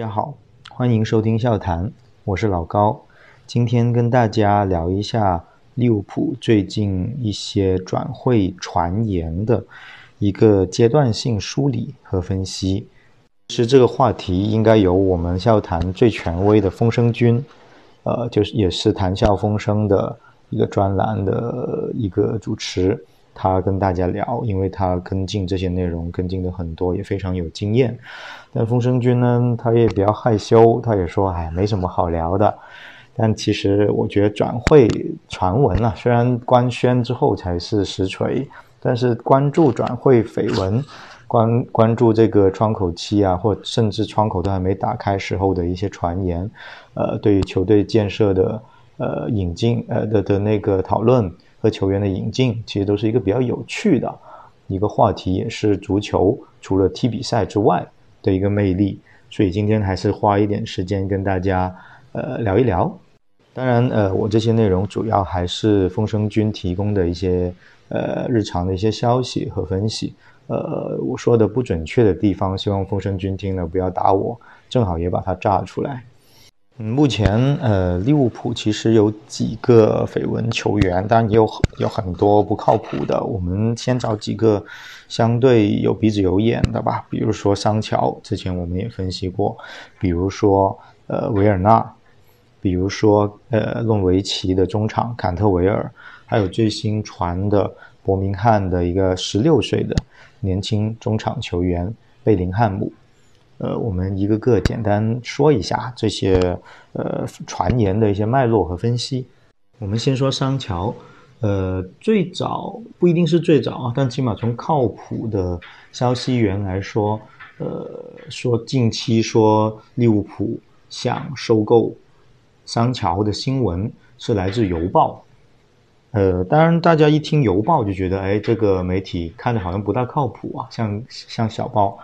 大家好，欢迎收听笑谈，我是老高。今天跟大家聊一下利物浦最近一些转会传言的一个阶段性梳理和分析。其实这个话题应该由我们笑谈最权威的风声君，呃，就是也是谈笑风生的一个专栏的一个主持。他跟大家聊，因为他跟进这些内容跟进的很多，也非常有经验。但风声君呢，他也比较害羞，他也说：“哎，没什么好聊的。”但其实我觉得转会传闻啊，虽然官宣之后才是实锤，但是关注转会绯闻，关关注这个窗口期啊，或甚至窗口都还没打开时候的一些传言，呃，对于球队建设的呃引进呃的的那个讨论。和球员的引进，其实都是一个比较有趣的一个话题，也是足球除了踢比赛之外的一个魅力。所以今天还是花一点时间跟大家呃聊一聊。当然，呃，我这些内容主要还是风声君提供的一些呃日常的一些消息和分析。呃，我说的不准确的地方，希望风声君听了不要打我，正好也把它炸出来。目前，呃，利物浦其实有几个绯闻球员，当然也有有很多不靠谱的。我们先找几个相对有鼻子有眼的吧，比如说桑乔，之前我们也分析过；比如说呃维尔纳，比如说呃诺维奇的中场坎特维尔，还有最新传的伯明翰的一个十六岁的年轻中场球员贝林汉姆。呃，我们一个个简单说一下这些呃传言的一些脉络和分析。我们先说桑乔，呃，最早不一定是最早啊，但起码从靠谱的消息源来说，呃，说近期说利物浦想收购桑乔的新闻是来自邮报。呃，当然大家一听邮报就觉得，哎，这个媒体看着好像不大靠谱啊，像像小报。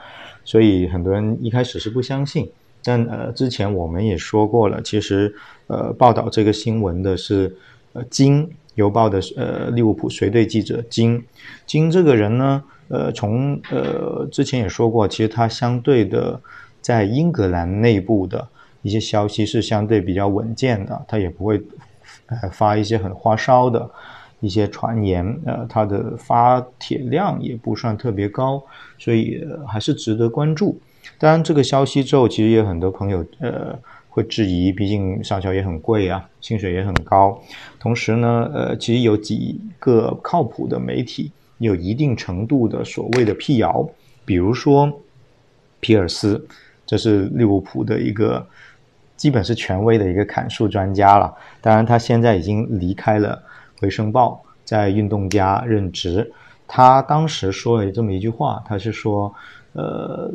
所以很多人一开始是不相信，但呃，之前我们也说过了，其实呃，报道这个新闻的是呃《金邮报》的呃利物浦随队记者金金这个人呢，呃，从呃之前也说过，其实他相对的在英格兰内部的一些消息是相对比较稳健的，他也不会呃发一些很花哨的。一些传言，呃，它的发帖量也不算特别高，所以还是值得关注。当然，这个消息之后，其实也有很多朋友呃会质疑，毕竟上桥也很贵啊，薪水也很高。同时呢，呃，其实有几个靠谱的媒体有一定程度的所谓的辟谣，比如说皮尔斯，这是利物浦的一个基本是权威的一个砍树专家了。当然，他现在已经离开了。回声报在运动家任职，他当时说了这么一句话，他是说，呃，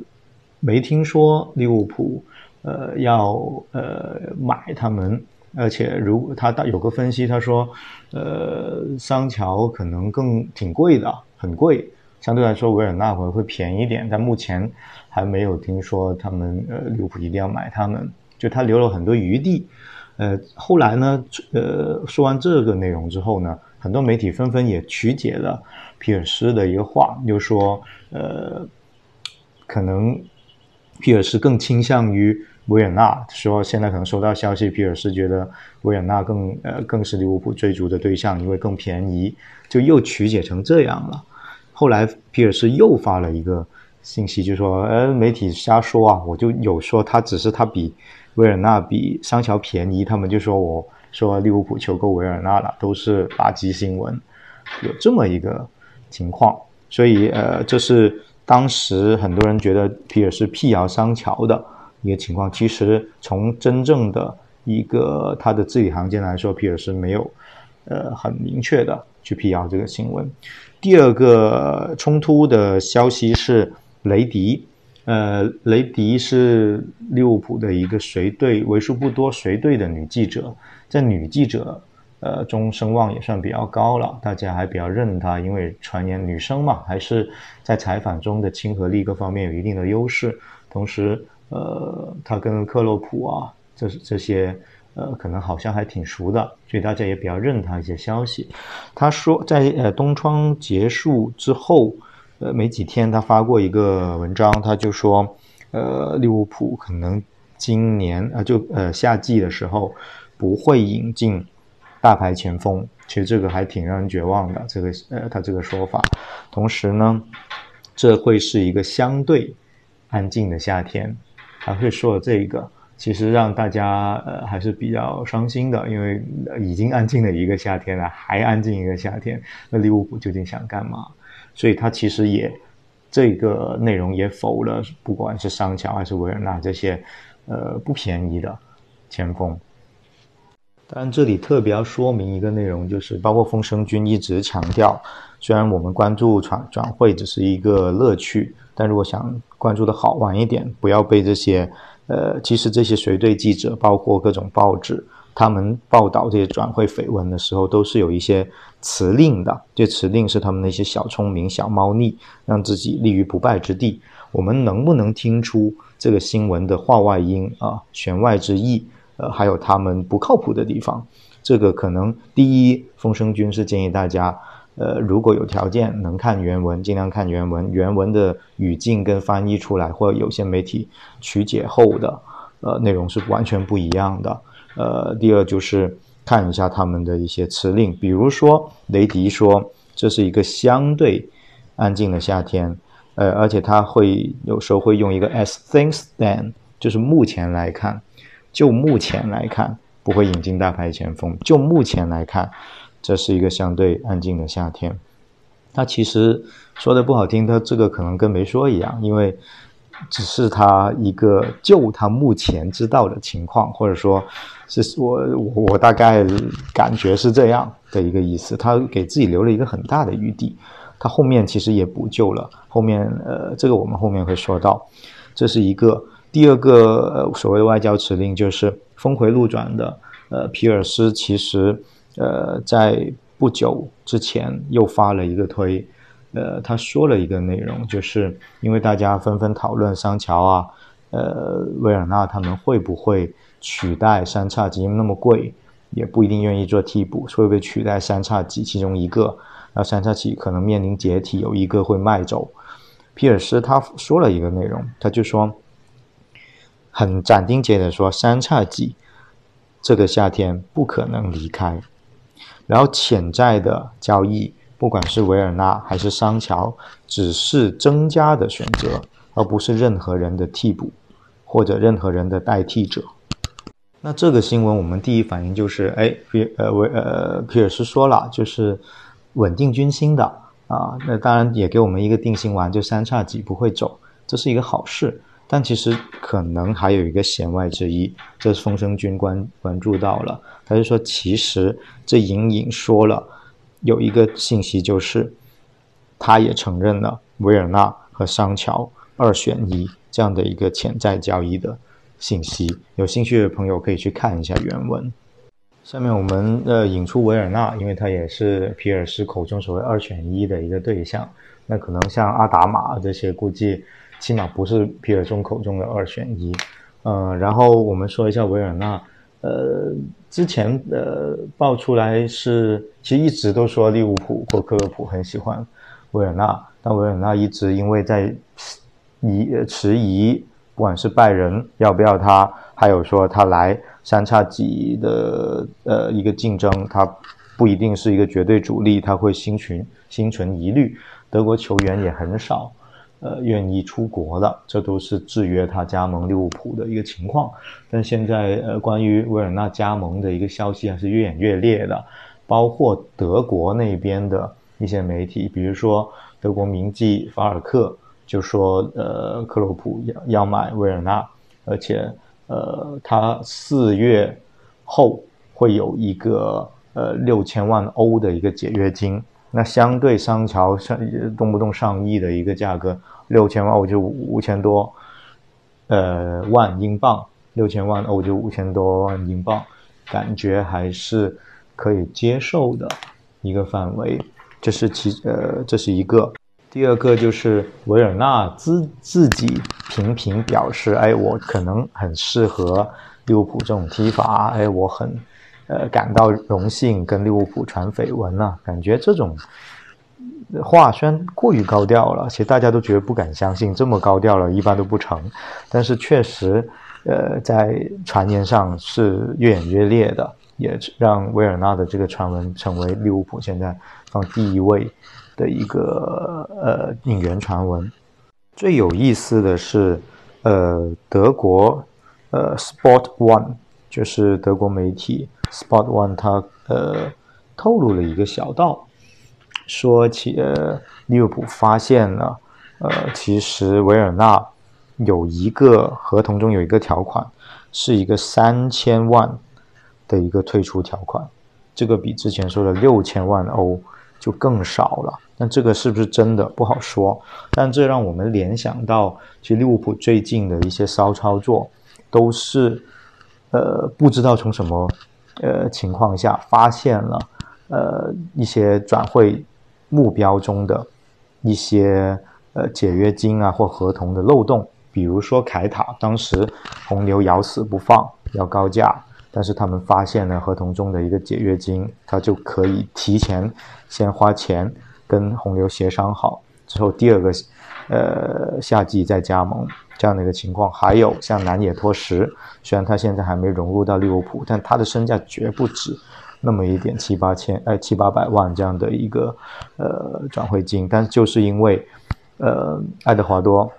没听说利物浦，呃，要呃买他们，而且如他有个分析，他说，呃，桑乔可能更挺贵的，很贵，相对来说维尔纳会会便宜点，但目前还没有听说他们呃利物浦一定要买他们，就他留了很多余地。呃，后来呢，呃，说完这个内容之后呢，很多媒体纷纷也曲解了皮尔斯的一个话，就说，呃，可能皮尔斯更倾向于维也纳，说现在可能收到消息，皮尔斯觉得维也纳更呃更是利物浦追逐的对象，因为更便宜，就又曲解成这样了。后来皮尔斯又发了一个信息，就说，呃，媒体瞎说啊，我就有说他只是他比。维尔纳比桑乔便宜，他们就说我说利物浦求购维尔纳了，都是垃圾新闻，有这么一个情况，所以呃，这是当时很多人觉得皮尔斯辟谣桑乔的一个情况。其实从真正的一个他的字里行间来说，皮尔斯没有呃很明确的去辟谣这个新闻。第二个冲突的消息是雷迪。呃，雷迪是利物浦的一个随队为数不多随队的女记者，在女记者呃中声望也算比较高了，大家还比较认她，因为传言女生嘛，还是在采访中的亲和力各方面有一定的优势。同时，呃，她跟克洛普啊，这这些呃，可能好像还挺熟的，所以大家也比较认她一些消息。她说，在呃冬窗结束之后。呃，没几天，他发过一个文章，他就说，呃，利物浦可能今年呃就呃夏季的时候不会引进大牌前锋，其实这个还挺让人绝望的。这个呃他这个说法，同时呢，这会是一个相对安静的夏天，还会说这个。其实让大家呃还是比较伤心的，因为已经安静了一个夏天了，还安静一个夏天，那利物浦究竟想干嘛？所以他其实也这个内容也否了，不管是桑乔还是维尔纳这些呃不便宜的前锋。当然，这里特别要说明一个内容，就是包括风声君一直强调，虽然我们关注转转会只是一个乐趣，但如果想关注的好玩一点，不要被这些。呃，其实这些随队记者，包括各种报纸，他们报道这些转会绯闻的时候，都是有一些辞令的。这辞令是他们那些小聪明、小猫腻，让自己立于不败之地。我们能不能听出这个新闻的话外音啊、弦外之意？呃，还有他们不靠谱的地方？这个可能第一，风声君是建议大家。呃，如果有条件能看原文，尽量看原文。原文的语境跟翻译出来，或者有些媒体曲解后的，呃，内容是完全不一样的。呃，第二就是看一下他们的一些词令，比如说雷迪说这是一个相对安静的夏天，呃，而且他会有时候会用一个 as things stand，就是目前来看，就目前来看不会引进大牌前锋，就目前来看。这是一个相对安静的夏天。他其实说的不好听，他这个可能跟没说一样，因为只是他一个就他目前知道的情况，或者说是我我我大概感觉是这样的一个意思。他给自己留了一个很大的余地。他后面其实也补救了，后面呃，这个我们后面会说到。这是一个第二个呃所谓的外交辞令，就是峰回路转的呃皮尔斯其实。呃，在不久之前又发了一个推，呃，他说了一个内容，就是因为大家纷纷讨论桑乔啊，呃，维尔纳他们会不会取代三叉戟，因为那么贵，也不一定愿意做替补，会不会取代三叉戟其中一个？那三叉戟可能面临解体，有一个会卖走。皮尔斯他说了一个内容，他就说，很斩钉截铁说，三叉戟这个夏天不可能离开。然后潜在的交易，不管是维尔纳还是桑乔，只是增加的选择，而不是任何人的替补或者任何人的代替者。那这个新闻，我们第一反应就是，哎，皮呃维呃皮尔斯说了，就是稳定军心的啊。那当然也给我们一个定心丸，就三叉戟不会走，这是一个好事。但其实可能还有一个弦外之意，这是风声君关关注到了。他就说，其实这隐隐说了有一个信息，就是他也承认了维尔纳和桑乔二选一这样的一个潜在交易的信息。有兴趣的朋友可以去看一下原文。下面我们呃引出维尔纳，因为他也是皮尔斯口中所谓二选一的一个对象。那可能像阿达玛这些，估计。起码不是皮尔松口中的二选一，呃，然后我们说一下维尔纳，呃，之前呃爆出来是，其实一直都说利物浦或克洛普很喜欢维尔纳，但维尔纳一直因为在疑迟疑，不管是拜仁要不要他，还有说他来三叉戟的呃一个竞争，他不一定是一个绝对主力，他会心存心存疑虑，德国球员也很少。呃，愿意出国的，这都是制约他加盟利物浦的一个情况。但现在，呃，关于维尔纳加盟的一个消息还是越演越烈的，包括德国那边的一些媒体，比如说德国名记法尔克就说，呃，克洛普要要买维尔纳，而且，呃，他四月后会有一个呃六千万欧的一个解约金。那相对桑乔上动不动上亿的一个价格，六千万欧就五千多，呃万英镑，六千万欧就五千多万英镑，感觉还是可以接受的一个范围。这是其呃这是一个，第二个就是维尔纳自自己频频表示，哎，我可能很适合利物浦这种踢法，哎，我很。呃，感到荣幸跟利物浦传绯闻了，感觉这种话虽然过于高调了，其实大家都觉得不敢相信，这么高调了，一般都不成。但是确实，呃，在传言上是越演越烈的，也让维尔纳的这个传闻成为利物浦现在放第一位的一个呃引援传闻。最有意思的是，呃，德国呃 Sport One 就是德国媒体 Spot One，它呃透露了一个小道，说起呃利物浦发现了，呃，其实维尔纳。有一个合同中有一个条款，是一个三千万的一个退出条款，这个比之前说的六千万欧就更少了。那这个是不是真的不好说？但这让我们联想到，其实利物浦最近的一些骚操作，都是呃不知道从什么呃情况下发现了呃一些转会目标中的一些呃解约金啊或合同的漏洞。比如说凯塔，当时红牛咬死不放，要高价，但是他们发现了合同中的一个解约金，他就可以提前先花钱跟红牛协商好，之后第二个呃夏季再加盟这样的一个情况。还有像南野拓实，虽然他现在还没融入到利物浦，但他的身价绝不止那么一点七八千哎七八百万这样的一个呃转会金，但就是因为呃爱德华多。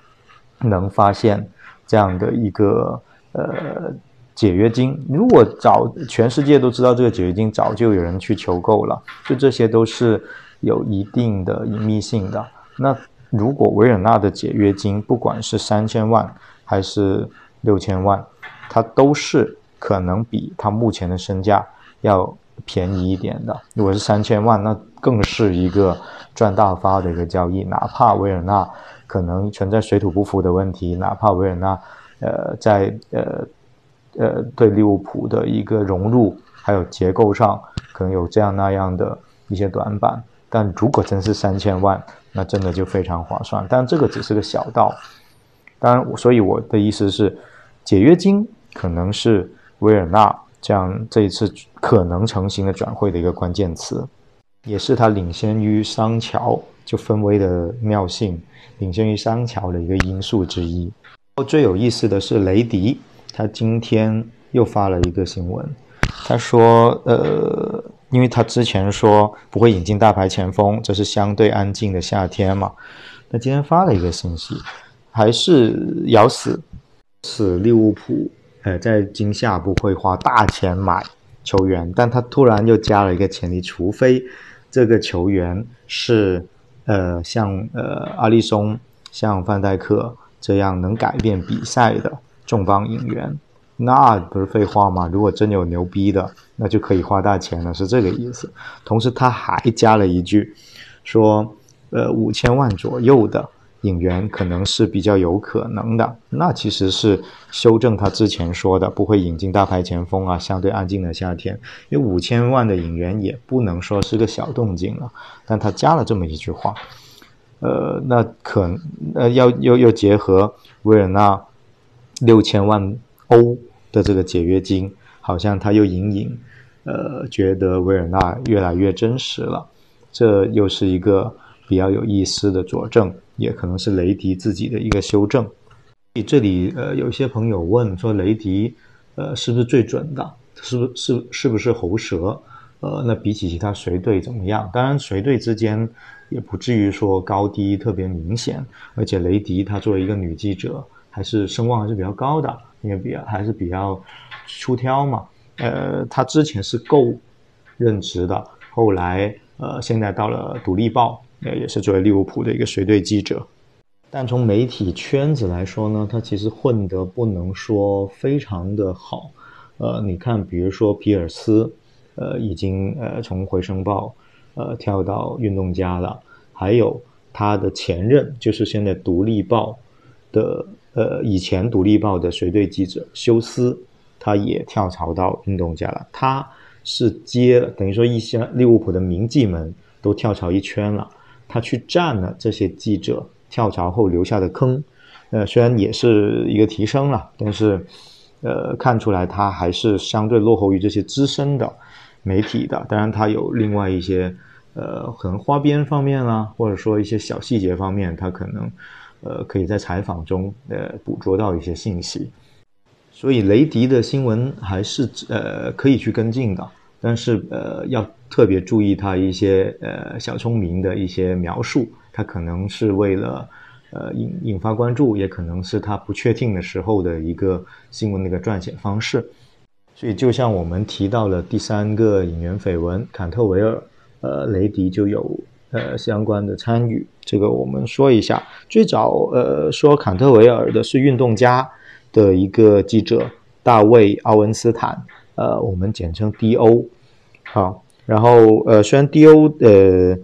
能发现这样的一个呃解约金，如果早全世界都知道这个解约金，早就有人去求购了。就这些都是有一定的隐秘性的。那如果维尔纳的解约金，不管是三千万还是六千万，它都是可能比他目前的身价要便宜一点的。如果是三千万，那更是一个赚大发的一个交易，哪怕维尔纳。可能存在水土不服的问题，哪怕维尔纳，呃，在呃呃对利物浦的一个融入还有结构上，可能有这样那样的一些短板，但如果真是三千万，那真的就非常划算。但这个只是个小道，当然，所以我的意思是，解约金可能是维尔纳这样这一次可能成型的转会的一个关键词，也是他领先于桑乔就分威的妙性。领先于桑乔的一个因素之一。最有意思的是雷迪，他今天又发了一个新闻，他说：“呃，因为他之前说不会引进大牌前锋，这是相对安静的夏天嘛。那今天发了一个信息，还是咬死，死利物浦，呃，在今夏不会花大钱买球员，但他突然又加了一个前提，除非这个球员是。”呃，像呃阿利松、像范戴克这样能改变比赛的重磅引援，那不是废话吗？如果真有牛逼的，那就可以花大钱了，是这个意思。同时他还加了一句，说呃五千万左右的。引援可能是比较有可能的，那其实是修正他之前说的不会引进大牌前锋啊，相对安静的夏天。因为五千万的引援也不能说是个小动静了，但他加了这么一句话，呃，那可呃要又又结合维尔纳六千万欧的这个解约金，好像他又隐隐呃觉得维尔纳越来越真实了，这又是一个比较有意思的佐证。也可能是雷迪自己的一个修正。这里呃，有些朋友问说，雷迪呃是不是最准的？是不是是不是喉舌？呃，那比起其他随队怎么样？当然，随队之间也不至于说高低特别明显。而且雷迪她作为一个女记者，还是声望还是比较高的，因为比较还是比较出挑嘛。呃，他之前是够任职的，后来呃，现在到了独立报。呃，也是作为利物浦的一个随队记者，但从媒体圈子来说呢，他其实混得不能说非常的好。呃，你看，比如说皮尔斯，呃，已经呃从回声报呃跳到运动家了，还有他的前任，就是现在独立报的呃以前独立报的随队记者休斯，他也跳槽到运动家了。他是接等于说一些利物浦的名记们都跳槽一圈了。他去占了这些记者跳槽后留下的坑，呃，虽然也是一个提升了，但是，呃，看出来他还是相对落后于这些资深的媒体的。当然，他有另外一些，呃，可能花边方面啦，或者说一些小细节方面，他可能，呃，可以在采访中，呃，捕捉到一些信息。所以雷迪的新闻还是呃可以去跟进的，但是呃要特别注意他一些呃小聪明的一些描述，他可能是为了呃引引发关注，也可能是他不确定的时候的一个新闻的一个撰写方式。所以就像我们提到了第三个引援绯闻，坎特维尔，呃，雷迪就有呃相关的参与。这个我们说一下，最早呃说坎特维尔的是运动家的一个记者大卫奥文斯坦，呃，我们简称 D.O. 好，然后呃虽然 D.O. 呃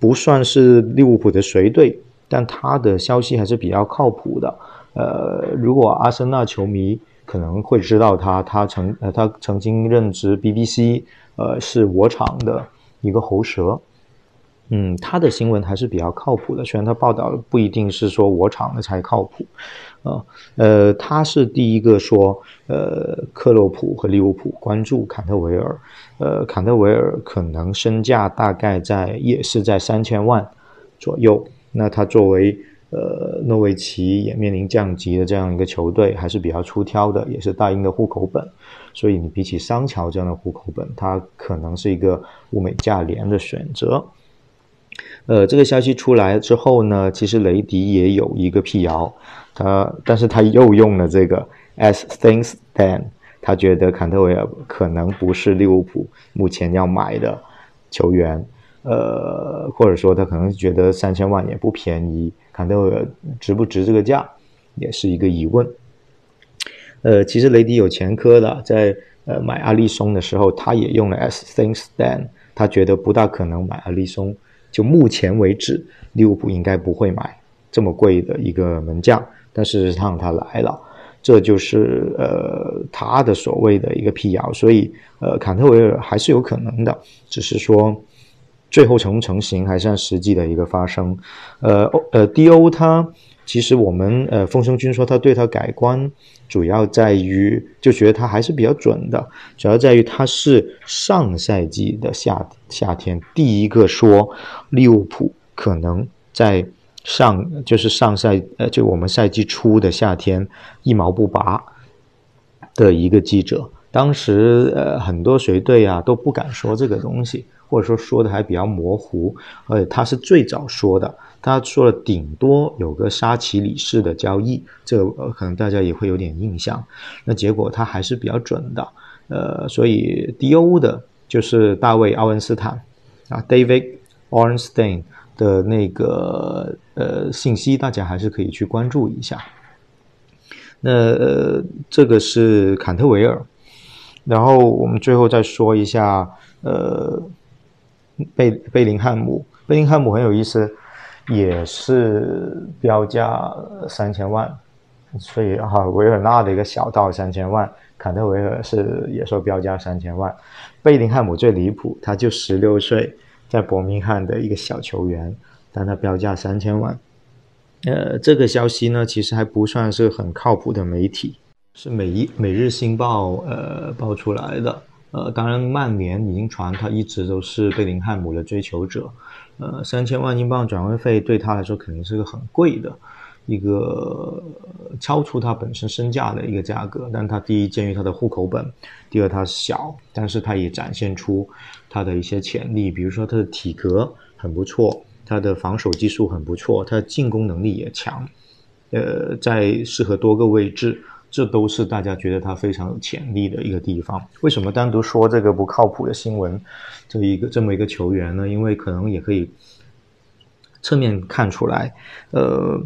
不算是利物浦的随队，但他的消息还是比较靠谱的。呃，如果阿森纳球迷。可能会知道他，他曾呃，他曾经任职 BBC，呃，是我厂的一个喉舌，嗯，他的新闻还是比较靠谱的，虽然他报道不一定是说我厂的才靠谱，啊，呃，他是第一个说，呃，克洛普和利物浦关注坎特维尔，呃，坎特维尔可能身价大概在也是在三千万左右，那他作为。呃，诺维奇也面临降级的这样一个球队，还是比较出挑的，也是大英的户口本，所以你比起桑乔这样的户口本，他可能是一个物美价廉的选择。呃，这个消息出来之后呢，其实雷迪也有一个辟谣，他但是他又用了这个 as things stand，他觉得坎特维尔可能不是利物浦目前要买的球员。呃，或者说他可能觉得三千万也不便宜，坎特维尔值不值这个价，也是一个疑问。呃，其实雷迪有前科的，在呃买阿利松的时候，他也用了 as things stand，他觉得不大可能买阿利松。就目前为止，利物浦应该不会买这么贵的一个门将，但事实上他来了，这就是呃他的所谓的一个辟谣。所以呃，坎特维尔还是有可能的，只是说。最后成不成型，还是按实际的一个发生。呃，呃，D.O. 他其实我们呃，风声君说他对他改观，主要在于就觉得他还是比较准的，主要在于他是上赛季的夏夏天第一个说利物浦可能在上就是上赛呃就我们赛季初的夏天一毛不拔的一个记者，当时呃很多随队啊都不敢说这个东西。或者说说的还比较模糊，而且他是最早说的，他说了顶多有个沙奇里士的交易，这个可能大家也会有点印象。那结果他还是比较准的，呃，所以 D.O. 的就是大卫奥恩斯坦啊，David Ornstein 的那个呃信息，大家还是可以去关注一下。那呃，这个是坎特维尔，然后我们最后再说一下呃。贝贝林汉姆，贝林汉姆很有意思，也是标价三千万，所以哈维尔纳的一个小到三千万，坎特维尔是也说标价三千万，贝林汉姆最离谱，他就十六岁，在伯明翰的一个小球员，但他标价三千万，呃，这个消息呢其实还不算是很靠谱的媒体，是每一每日新报呃报出来的。呃，当然，曼联已经传他一直都是贝林汉姆的追求者。呃，三千万英镑转会费对他来说肯定是个很贵的，一个超出他本身身价的一个价格。但他第一，鉴于他的户口本；第二，他小，但是他也展现出他的一些潜力，比如说他的体格很不错，他的防守技术很不错，他的进攻能力也强。呃，在适合多个位置。这都是大家觉得他非常有潜力的一个地方。为什么单独说这个不靠谱的新闻？这一个这么一个球员呢？因为可能也可以侧面看出来，呃，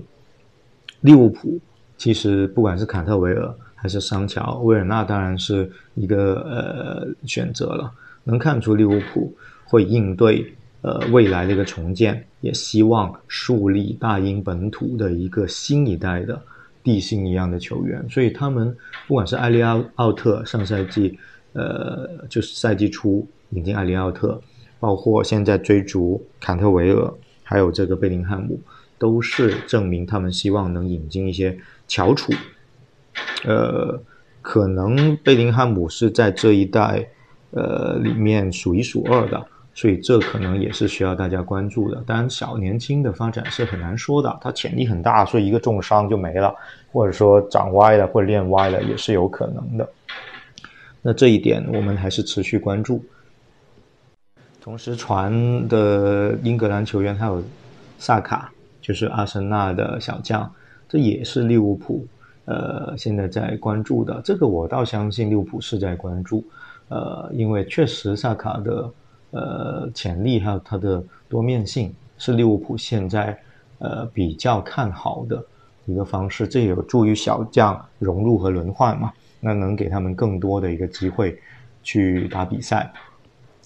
利物浦其实不管是坎特维尔还是桑乔、维尔纳，当然是一个呃选择了。能看出利物浦会应对呃未来的一个重建，也希望树立大英本土的一个新一代的。地心一样的球员，所以他们不管是埃利奥奥特上赛季，呃，就是赛季初引进埃利奥特，包括现在追逐坎特维尔，还有这个贝林汉姆，都是证明他们希望能引进一些翘楚。呃，可能贝林汉姆是在这一代呃里面数一数二的，所以这可能也是需要大家关注的。当然，小年轻的发展是很难说的，它潜力很大，所以一个重伤就没了，或者说长歪了或者练歪了也是有可能的。那这一点我们还是持续关注。同时传的英格兰球员还有萨卡，就是阿森纳的小将，这也是利物浦呃现在在关注的。这个我倒相信利物浦是在关注，呃，因为确实萨卡的。呃，潜力还有它的多面性是利物浦现在呃比较看好的一个方式，这也有助于小将融入和轮换嘛，那能给他们更多的一个机会去打比赛。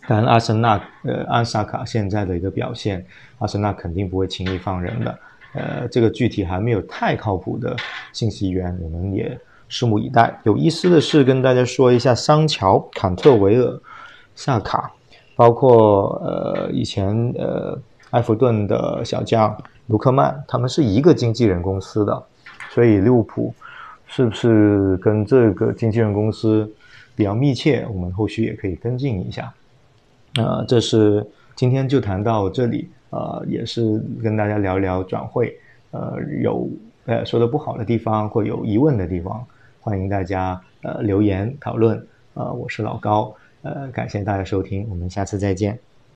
但，阿森纳呃安萨卡现在的一个表现，阿森纳肯定不会轻易放人的。呃，这个具体还没有太靠谱的信息源，我们也拭目以待。有意思的是，跟大家说一下桑乔、坎特维尔、萨卡。包括呃以前呃埃弗顿的小将卢克曼，他们是一个经纪人公司的，所以利物浦是不是跟这个经纪人公司比较密切？我们后续也可以跟进一下。呃，这是今天就谈到这里，呃，也是跟大家聊一聊转会，呃，有呃说的不好的地方或有疑问的地方，欢迎大家呃留言讨论。呃，我是老高。呃，感谢大家收听，我们下次再见。